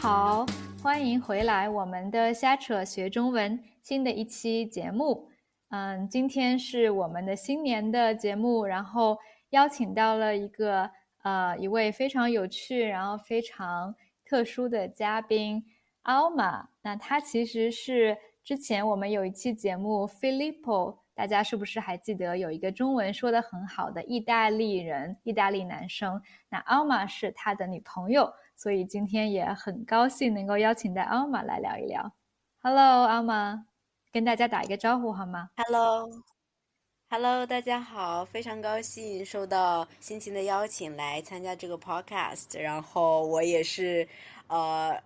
好，欢迎回来我们的瞎扯学中文新的一期节目。嗯，今天是我们的新年的节目，然后邀请到了一个呃一位非常有趣，然后非常特殊的嘉宾 Alma。那他其实是之前我们有一期节目 Filippo，大家是不是还记得有一个中文说的很好的意大利人，意大利男生？那 Alma 是他的女朋友。所以今天也很高兴能够邀请到阿玛来聊一聊。Hello，阿玛，跟大家打一个招呼好吗？Hello，Hello，大家好，非常高兴受到辛勤的邀请来参加这个 Podcast。然后我也是，呃，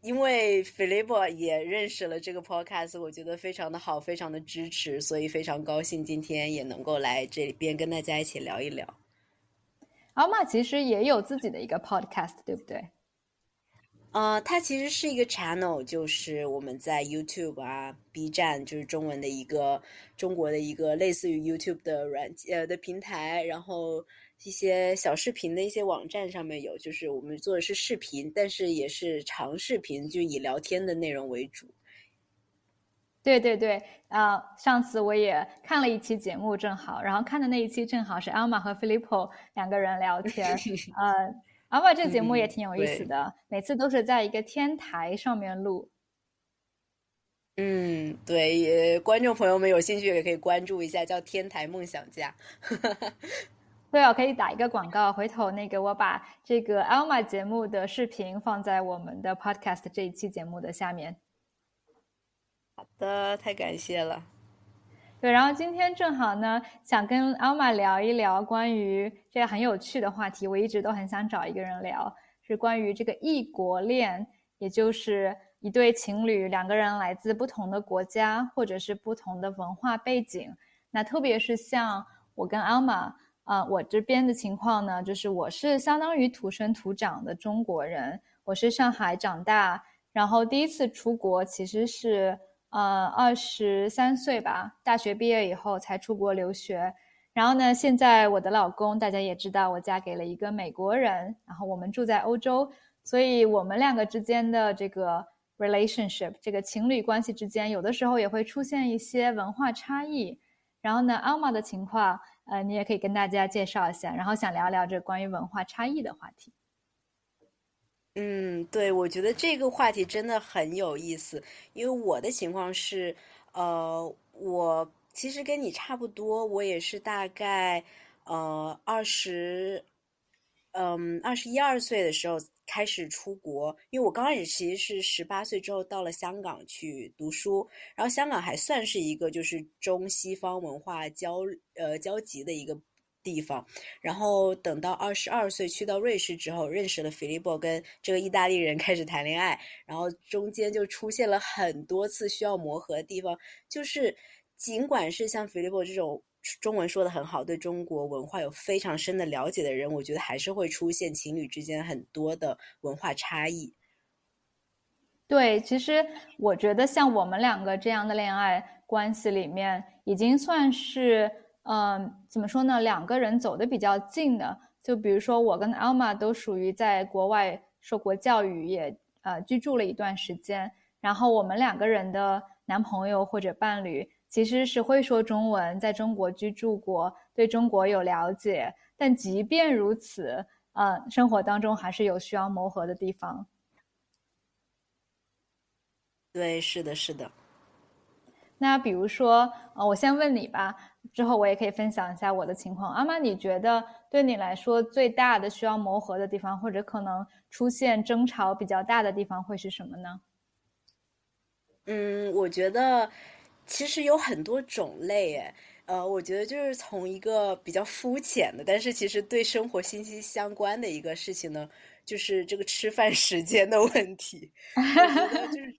因为 Philip 也认识了这个 Podcast，我觉得非常的好，非常的支持，所以非常高兴今天也能够来这边跟大家一起聊一聊。奥玛其实也有自己的一个 podcast，对不对？呃，它其实是一个 channel，就是我们在 YouTube 啊、B 站，就是中文的一个中国的一个类似于 YouTube 的软呃的平台，然后一些小视频的一些网站上面有，就是我们做的是视频，但是也是长视频，就以聊天的内容为主。对对对，呃，上次我也看了一期节目，正好，然后看的那一期正好是 Alma 和 Filippo 两个人聊天。呃，Alma 这个节目也挺有意思的，每次都是在一个天台上面录。嗯，对，也观众朋友们有兴趣也可以关注一下，叫《天台梦想家》。对啊，可以打一个广告，回头那个我把这个 Alma 节目的视频放在我们的 Podcast 这一期节目的下面。好的，太感谢了。对，然后今天正好呢，想跟阿玛聊一聊关于这个很有趣的话题。我一直都很想找一个人聊，是关于这个异国恋，也就是一对情侣，两个人来自不同的国家，或者是不同的文化背景。那特别是像我跟阿玛，啊，我这边的情况呢，就是我是相当于土生土长的中国人，我是上海长大，然后第一次出国其实是。呃，二十三岁吧，大学毕业以后才出国留学。然后呢，现在我的老公大家也知道，我嫁给了一个美国人，然后我们住在欧洲，所以我们两个之间的这个 relationship，这个情侣关系之间，有的时候也会出现一些文化差异。然后呢，阿玛的情况，呃，你也可以跟大家介绍一下，然后想聊聊这关于文化差异的话题。嗯，对，我觉得这个话题真的很有意思，因为我的情况是，呃，我其实跟你差不多，我也是大概，呃，二十，嗯，二十一二岁的时候开始出国，因为我刚开始其实是十八岁之后到了香港去读书，然后香港还算是一个就是中西方文化交呃交集的一个。地方，然后等到二十二岁去到瑞士之后，认识了菲利波，跟这个意大利人开始谈恋爱，然后中间就出现了很多次需要磨合的地方。就是尽管是像菲利波这种中文说的很好，对中国文化有非常深的了解的人，我觉得还是会出现情侣之间很多的文化差异。对，其实我觉得像我们两个这样的恋爱关系里面，已经算是。嗯，怎么说呢？两个人走的比较近的，就比如说我跟 Alma 都属于在国外受过教育，也呃居住了一段时间。然后我们两个人的男朋友或者伴侣其实是会说中文，在中国居住过，对中国有了解。但即便如此，呃，生活当中还是有需要磨合的地方。对，是的，是的。那比如说，呃，我先问你吧。之后我也可以分享一下我的情况。阿妈，你觉得对你来说最大的需要磨合的地方，或者可能出现争吵比较大的地方会是什么呢？嗯，我觉得其实有很多种类诶。呃，我觉得就是从一个比较肤浅的，但是其实对生活息息相关的一个事情呢，就是这个吃饭时间的问题。我觉得就是。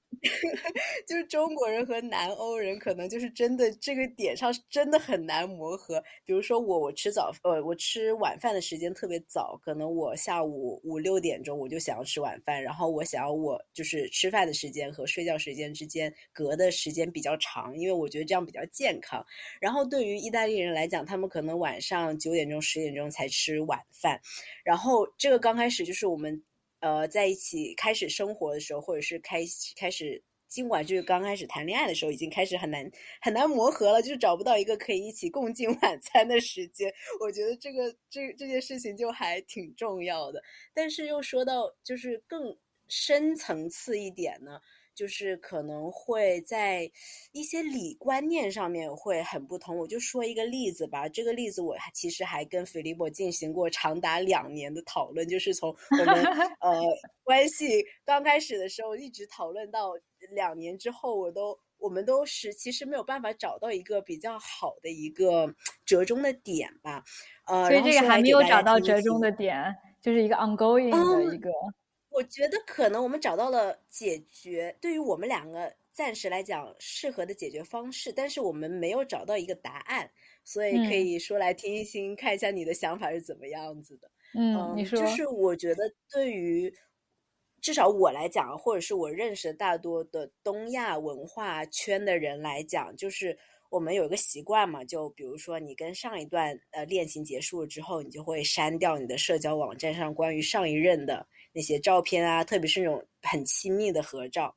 就是中国人和南欧人可能就是真的这个点上真的很难磨合。比如说我，我吃早呃，我吃晚饭的时间特别早，可能我下午五六点钟我就想要吃晚饭，然后我想要我就是吃饭的时间和睡觉时间之间隔的时间比较长，因为我觉得这样比较健康。然后对于意大利人来讲，他们可能晚上九点钟十点钟才吃晚饭，然后这个刚开始就是我们。呃在一起开始生活的时候，或者是开开始。尽管就是刚开始谈恋爱的时候，已经开始很难很难磨合了，就是找不到一个可以一起共进晚餐的时间。我觉得这个这这件事情就还挺重要的。但是又说到就是更深层次一点呢。就是可能会在一些理观念上面会很不同。我就说一个例子吧，这个例子我其实还跟菲利波进行过长达两年的讨论，就是从我们 呃关系刚开始的时候一直讨论到两年之后，我都我们都是其实没有办法找到一个比较好的一个折中的点吧。呃，所以这个还没有找到折中的点，就是一个 ongoing 的一个。我觉得可能我们找到了解决对于我们两个暂时来讲适合的解决方式，但是我们没有找到一个答案，所以可以说来听一听，看一下你的想法是怎么样子的。嗯，你说，就是我觉得对于至少我来讲，或者是我认识的大多的东亚文化圈的人来讲，就是我们有一个习惯嘛，就比如说你跟上一段呃恋情结束了之后，你就会删掉你的社交网站上关于上一任的。那些照片啊，特别是那种很亲密的合照，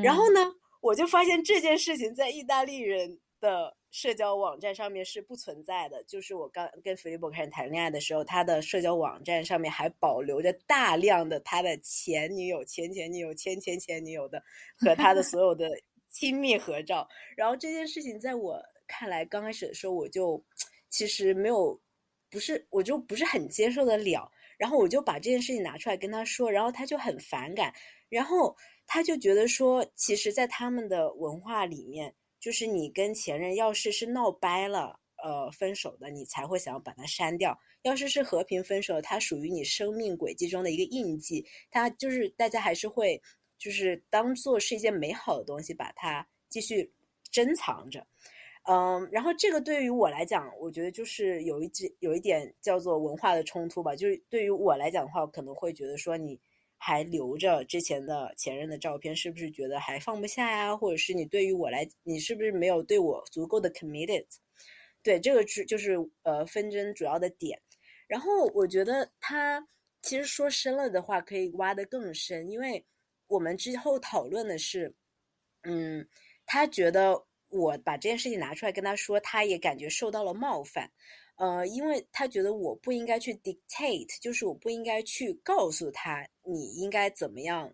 然后呢，我就发现这件事情在意大利人的社交网站上面是不存在的。就是我刚跟菲利伯开始谈恋爱的时候，他的社交网站上面还保留着大量的他的前女友、前前女友、前前前女友的和他的所有的亲密合照。然后这件事情在我看来，刚开始的时候我就其实没有，不是我就不是很接受得了。然后我就把这件事情拿出来跟他说，然后他就很反感，然后他就觉得说，其实，在他们的文化里面，就是你跟前任要是是闹掰了，呃，分手的，你才会想要把它删掉；要是是和平分手，它属于你生命轨迹中的一个印记，它就是大家还是会就是当做是一件美好的东西，把它继续珍藏着。嗯，然后这个对于我来讲，我觉得就是有一只有一点叫做文化的冲突吧。就是对于我来讲的话，可能会觉得说你还留着之前的前任的照片，是不是觉得还放不下呀？或者是你对于我来，你是不是没有对我足够的 committed？对，这个是就是呃纷争主要的点。然后我觉得他其实说深了的话，可以挖得更深，因为我们之后讨论的是，嗯，他觉得。我把这件事情拿出来跟他说，他也感觉受到了冒犯，呃，因为他觉得我不应该去 dictate，就是我不应该去告诉他你应该怎么样，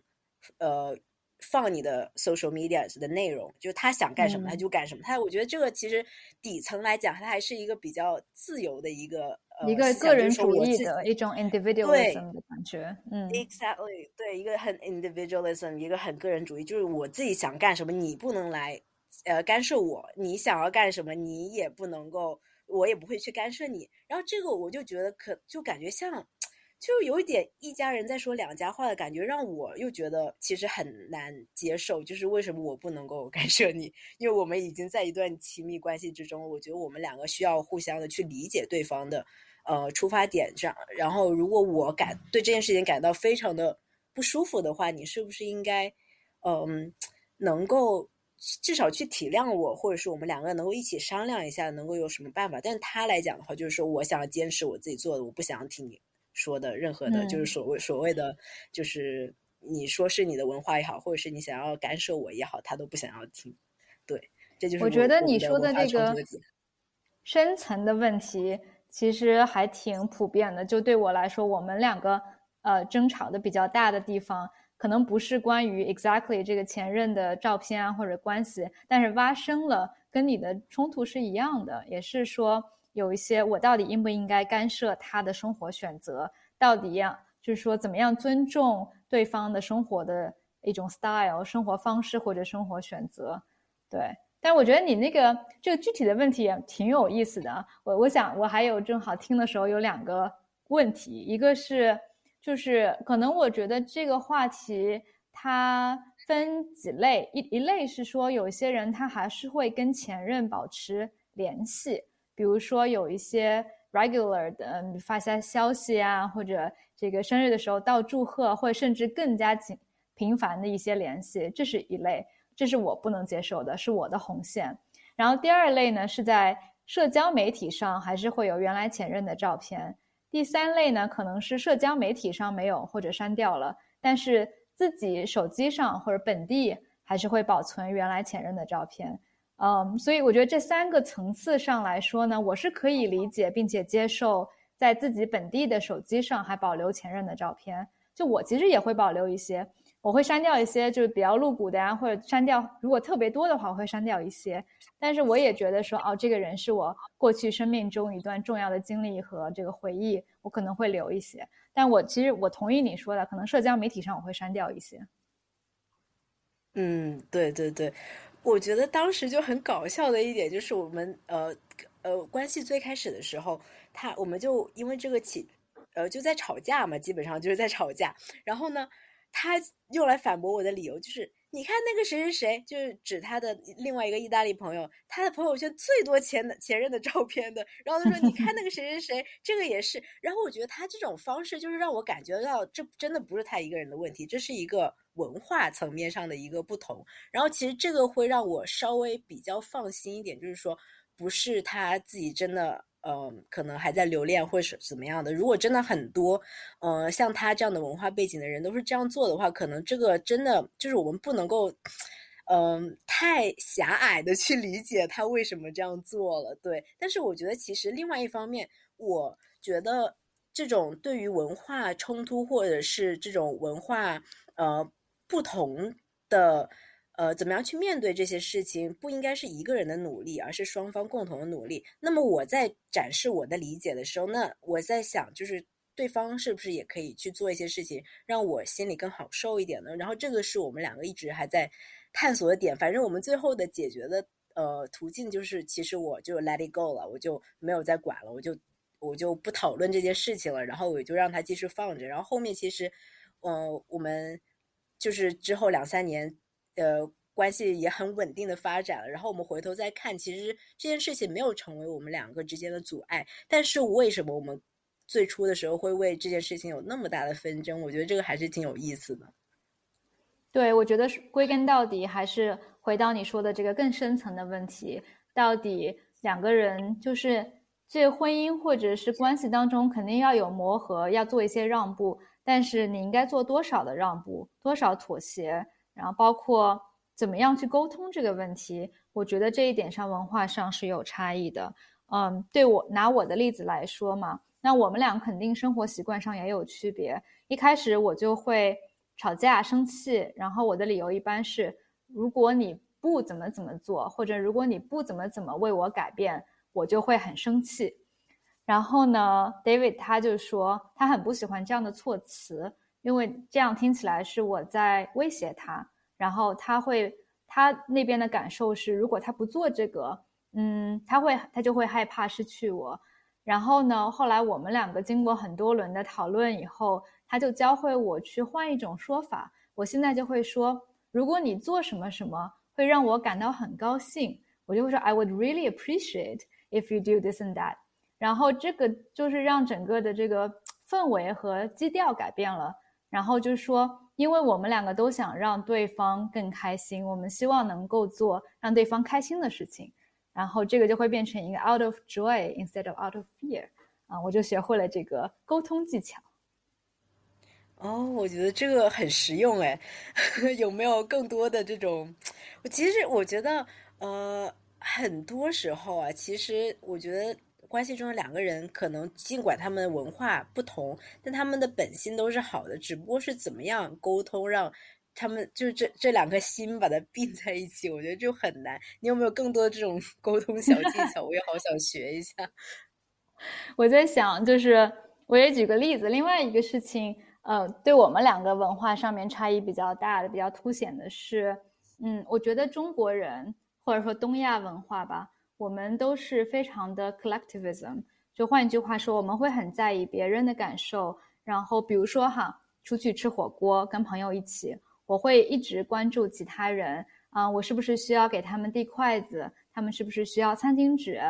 呃，放你的 social media 的内容，就他想干什么他就干什么。他我觉得这个其实底层来讲，他还是一个比较自由的一个一个个人主义的一种 individualism 的感觉。嗯，exactly，对，一个很 individualism，一个很个人主义，就是我自己想干什么，你不能来。呃，干涉我，你想要干什么，你也不能够，我也不会去干涉你。然后这个我就觉得可就感觉像，就有一点一家人在说两家话的感觉，让我又觉得其实很难接受。就是为什么我不能够 干涉你？因为我们已经在一段亲密关系之中，我觉得我们两个需要互相的去理解对方的呃出发点上。然后如果我感对这件事情感到非常的不舒服的话，你是不是应该嗯能够？至少去体谅我，或者是我们两个人能够一起商量一下，能够有什么办法。但是他来讲的话，就是说我想要坚持我自己做的，我不想听你说的任何的，就是所谓所谓的，就是你说是你的文化也好，或者是你想要干涉我也好，他都不想要听。对，这就是我觉得你说的这个深层的问题，其实还挺普遍的。就对我来说，我们两个呃争吵的比较大的地方。可能不是关于 exactly 这个前任的照片啊或者关系，但是挖深了，跟你的冲突是一样的，也是说有一些我到底应不应该干涉他的生活选择，到底要就是说怎么样尊重对方的生活的一种 style 生活方式或者生活选择，对。但我觉得你那个这个具体的问题也挺有意思的，我我想我还有正好听的时候有两个问题，一个是。就是可能我觉得这个话题它分几类，一一类是说有些人他还是会跟前任保持联系，比如说有一些 regular 的发下消息啊，或者这个生日的时候到祝贺，或者甚至更加紧频繁的一些联系，这是一类，这是我不能接受的，是我的红线。然后第二类呢是在社交媒体上还是会有原来前任的照片。第三类呢，可能是社交媒体上没有或者删掉了，但是自己手机上或者本地还是会保存原来前任的照片。嗯，所以我觉得这三个层次上来说呢，我是可以理解并且接受在自己本地的手机上还保留前任的照片。就我其实也会保留一些，我会删掉一些就是比较露骨的呀，或者删掉如果特别多的话，我会删掉一些。但是我也觉得说，哦，这个人是我过去生命中一段重要的经历和这个回忆，我可能会留一些。但我其实我同意你说的，可能社交媒体上我会删掉一些。嗯，对对对。我觉得当时就很搞笑的一点就是，我们呃呃关系最开始的时候，他我们就因为这个起，呃就在吵架嘛，基本上就是在吵架。然后呢，他用来反驳我的理由就是。你看那个谁谁谁，就是指他的另外一个意大利朋友，他的朋友圈最多前前任的照片的。然后他说：“你看那个谁谁谁，这个也是。”然后我觉得他这种方式就是让我感觉到，这真的不是他一个人的问题，这是一个文化层面上的一个不同。然后其实这个会让我稍微比较放心一点，就是说不是他自己真的。嗯，可能还在留恋或是怎么样的。如果真的很多，呃，像他这样的文化背景的人都是这样做的话，可能这个真的就是我们不能够，嗯，太狭隘的去理解他为什么这样做了。对，但是我觉得其实另外一方面，我觉得这种对于文化冲突或者是这种文化呃不同的。呃，怎么样去面对这些事情，不应该是一个人的努力，而是双方共同的努力。那么我在展示我的理解的时候，那我在想，就是对方是不是也可以去做一些事情，让我心里更好受一点呢？然后这个是我们两个一直还在探索的点。反正我们最后的解决的呃途径就是，其实我就 let it go 了，我就没有再管了，我就我就不讨论这件事情了，然后我就让他继续放着。然后后面其实，呃，我们就是之后两三年。呃，关系也很稳定的发展了。然后我们回头再看，其实这件事情没有成为我们两个之间的阻碍。但是为什么我们最初的时候会为这件事情有那么大的纷争？我觉得这个还是挺有意思的。对，我觉得归根到底还是回到你说的这个更深层的问题：到底两个人就是这婚姻或者是关系当中，肯定要有磨合，要做一些让步。但是你应该做多少的让步，多少妥协？然后包括怎么样去沟通这个问题，我觉得这一点上文化上是有差异的。嗯，对我拿我的例子来说嘛，那我们俩肯定生活习惯上也有区别。一开始我就会吵架生气，然后我的理由一般是：如果你不怎么怎么做，或者如果你不怎么怎么为我改变，我就会很生气。然后呢，David 他就说他很不喜欢这样的措辞。因为这样听起来是我在威胁他，然后他会，他那边的感受是，如果他不做这个，嗯，他会，他就会害怕失去我。然后呢，后来我们两个经过很多轮的讨论以后，他就教会我去换一种说法。我现在就会说，如果你做什么什么会让我感到很高兴，我就会说 I would really appreciate if you do this and that。然后这个就是让整个的这个氛围和基调改变了。然后就是说，因为我们两个都想让对方更开心，我们希望能够做让对方开心的事情，然后这个就会变成一个 out of joy instead of out of fear，啊，我就学会了这个沟通技巧。哦，我觉得这个很实用哎，有没有更多的这种？我其实我觉得，呃，很多时候啊，其实我觉得。关系中的两个人，可能尽管他们文化不同，但他们的本心都是好的，只不过是怎么样沟通，让他们就是这这两颗心把它并在一起，我觉得就很难。你有没有更多这种 沟通小技巧？我也好想学一下。我在想，就是我也举个例子，另外一个事情，呃，对我们两个文化上面差异比较大的、比较凸显的是，嗯，我觉得中国人或者说东亚文化吧。我们都是非常的 collectivism，就换一句话说，我们会很在意别人的感受。然后，比如说哈，出去吃火锅，跟朋友一起，我会一直关注其他人啊，我是不是需要给他们递筷子？他们是不是需要餐巾纸？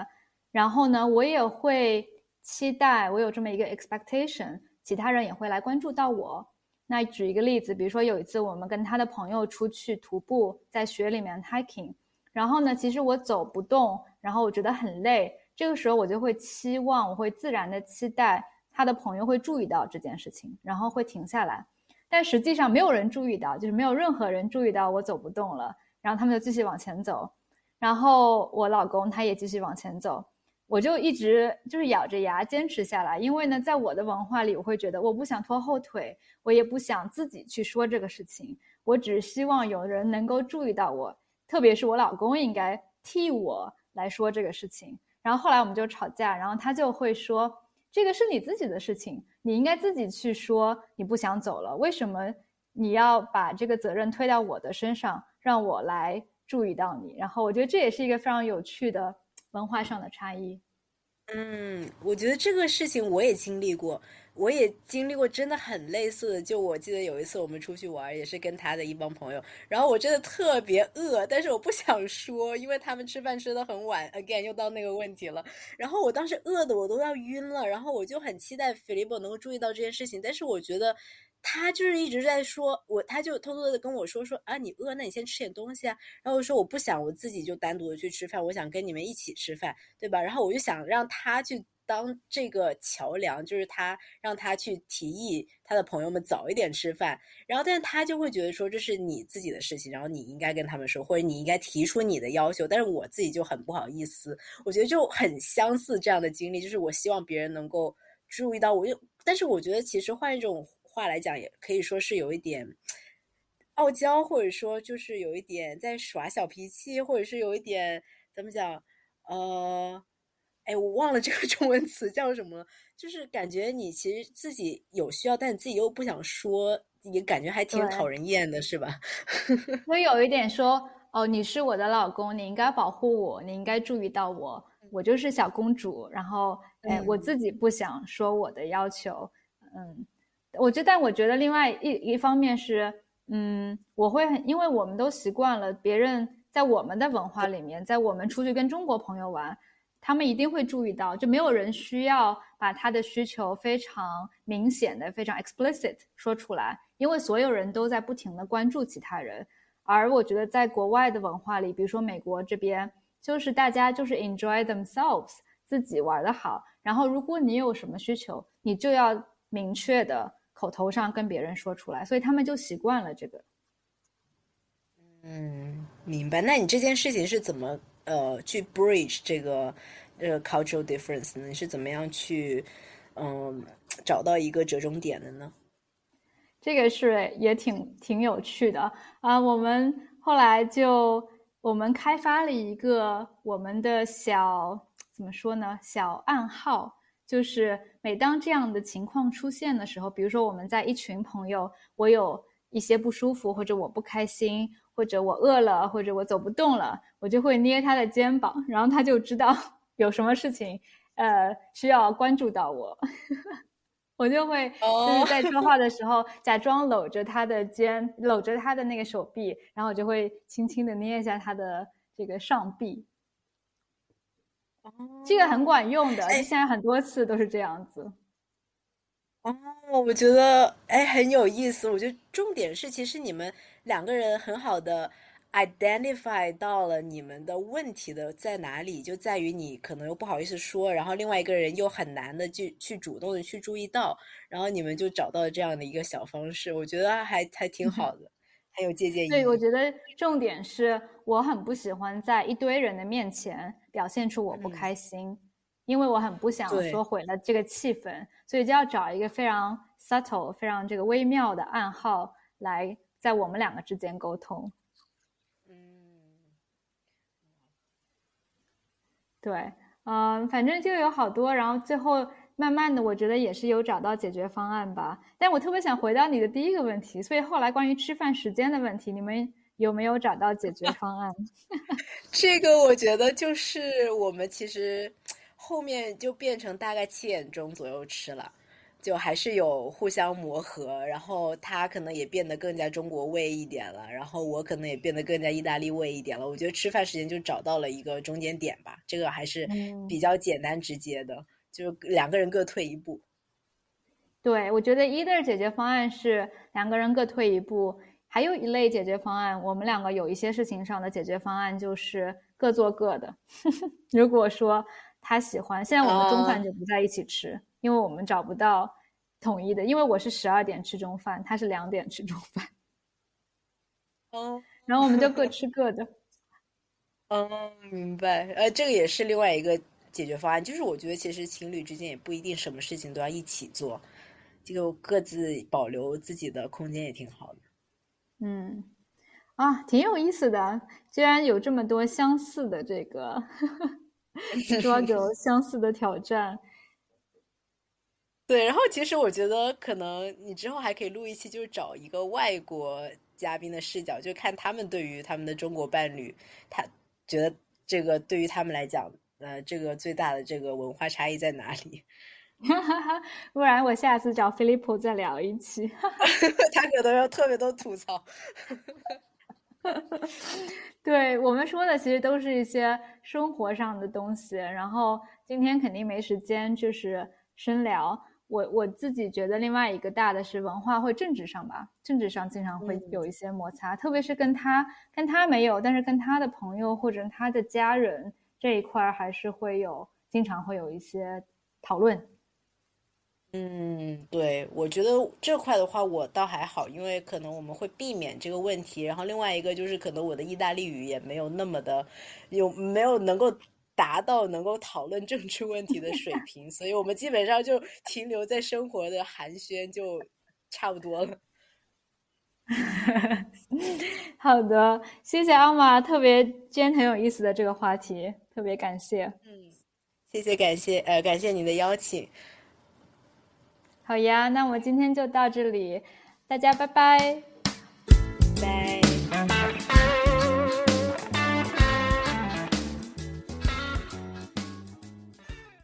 然后呢，我也会期待，我有这么一个 expectation，其他人也会来关注到我。那举一个例子，比如说有一次我们跟他的朋友出去徒步，在雪里面 hiking。然后呢，其实我走不动，然后我觉得很累。这个时候我就会期望，我会自然的期待他的朋友会注意到这件事情，然后会停下来。但实际上没有人注意到，就是没有任何人注意到我走不动了，然后他们就继续往前走，然后我老公他也继续往前走，我就一直就是咬着牙坚持下来。因为呢，在我的文化里，我会觉得我不想拖后腿，我也不想自己去说这个事情，我只希望有人能够注意到我，特别是我老公应该替我来说这个事情。然后后来我们就吵架，然后他就会说：“这个是你自己的事情，你应该自己去说你不想走了。为什么你要把这个责任推到我的身上，让我来注意到你？”然后我觉得这也是一个非常有趣的文化上的差异。嗯，我觉得这个事情我也经历过。我也经历过真的很类似的，就我记得有一次我们出去玩，也是跟他的一帮朋友，然后我真的特别饿，但是我不想说，因为他们吃饭吃的很晚，again 又到那个问题了。然后我当时饿的我都要晕了，然后我就很期待 Philip 能够注意到这件事情，但是我觉得他就是一直在说，我他就偷偷的跟我说说啊，你饿，那你先吃点东西啊。然后我说我不想我自己就单独的去吃饭，我想跟你们一起吃饭，对吧？然后我就想让他去。当这个桥梁，就是他让他去提议他的朋友们早一点吃饭，然后但是他就会觉得说这是你自己的事情，然后你应该跟他们说，或者你应该提出你的要求，但是我自己就很不好意思，我觉得就很相似这样的经历，就是我希望别人能够注意到我，又但是我觉得其实换一种话来讲，也可以说是有一点傲娇，或者说就是有一点在耍小脾气，或者是有一点怎么讲，呃。哎，我忘了这个 中文词叫什么，就是感觉你其实自己有需要，但你自己又不想说，也感觉还挺讨人厌的，是吧？我有一点说，哦，你是我的老公，你应该保护我，你应该注意到我，我就是小公主。然后，哎，我自己不想说我的要求，嗯，我觉得，但我觉得另外一一方面是，嗯，我会很，因为我们都习惯了别人在我们的文化里面，在我们出去跟中国朋友玩。他们一定会注意到，就没有人需要把他的需求非常明显的、非常 explicit 说出来，因为所有人都在不停的关注其他人。而我觉得，在国外的文化里，比如说美国这边，就是大家就是 enjoy themselves，自己玩的好。然后，如果你有什么需求，你就要明确的口头上跟别人说出来，所以他们就习惯了这个。嗯，明白。那你这件事情是怎么？呃，去 bridge 这个呃 cultural difference？你是怎么样去嗯找到一个折中点的呢？这个是也挺挺有趣的啊。我们后来就我们开发了一个我们的小怎么说呢？小暗号，就是每当这样的情况出现的时候，比如说我们在一群朋友，我有一些不舒服或者我不开心。或者我饿了，或者我走不动了，我就会捏他的肩膀，然后他就知道 有什么事情，呃，需要关注到我。我就会就是在说话的时候假装搂着他的肩，搂着他的那个手臂，然后我就会轻轻的捏一下他的这个上臂。哦，这个很管用的，现在很多次都是这样子。哦，我觉得哎很有意思。我觉得重点是，其实你们。两个人很好的 identify 到了你们的问题的在哪里，就在于你可能又不好意思说，然后另外一个人又很难的去去主动的去注意到，然后你们就找到了这样的一个小方式，我觉得还还挺好的，很有借鉴意义。对，我觉得重点是我很不喜欢在一堆人的面前表现出我不开心，因为我很不想说毁了这个气氛，所以就要找一个非常 subtle、非常这个微妙的暗号来。在我们两个之间沟通，嗯，对，嗯，反正就有好多，然后最后慢慢的，我觉得也是有找到解决方案吧。但我特别想回到你的第一个问题，所以后来关于吃饭时间的问题，你们有没有找到解决方案？这个我觉得就是我们其实后面就变成大概七点钟左右吃了。就还是有互相磨合，然后他可能也变得更加中国味一点了，然后我可能也变得更加意大利味一点了。我觉得吃饭时间就找到了一个中间点吧，这个还是比较简单直接的，就两个人各退一步。对，我觉得一的解决方案是两个人各退一步，还有一类解决方案，我们两个有一些事情上的解决方案就是各做各的。如果说他喜欢，现在我们中饭就不在一起吃。因为我们找不到统一的，因为我是十二点吃中饭，他是两点吃中饭，哦，然后我们就各吃各的。哦，明白。呃，这个也是另外一个解决方案，就是我觉得其实情侣之间也不一定什么事情都要一起做，这个各自保留自己的空间也挺好的。嗯，啊，挺有意思的，居然有这么多相似的这个 struggle，相似的挑战。对，然后其实我觉得可能你之后还可以录一期，就是找一个外国嘉宾的视角，就看他们对于他们的中国伴侣，他。觉得这个对于他们来讲，呃，这个最大的这个文化差异在哪里？不然我下次找 Philip 再聊一期，他可能要特别多吐槽。对我们说的其实都是一些生活上的东西，然后今天肯定没时间就是深聊。我我自己觉得另外一个大的是文化或政治上吧，政治上经常会有一些摩擦，特别是跟他跟他没有，但是跟他的朋友或者他的家人这一块还是会有，经常会有一些讨论。嗯，对，我觉得这块的话我倒还好，因为可能我们会避免这个问题。然后另外一个就是可能我的意大利语也没有那么的有没有能够。达到能够讨论政治问题的水平，所以我们基本上就停留在生活的寒暄就差不多了。好的，谢谢阿玛，特别今天很有意思的这个话题，特别感谢。嗯，谢谢，感谢，呃，感谢你的邀请。好呀，那我今天就到这里，大家拜拜。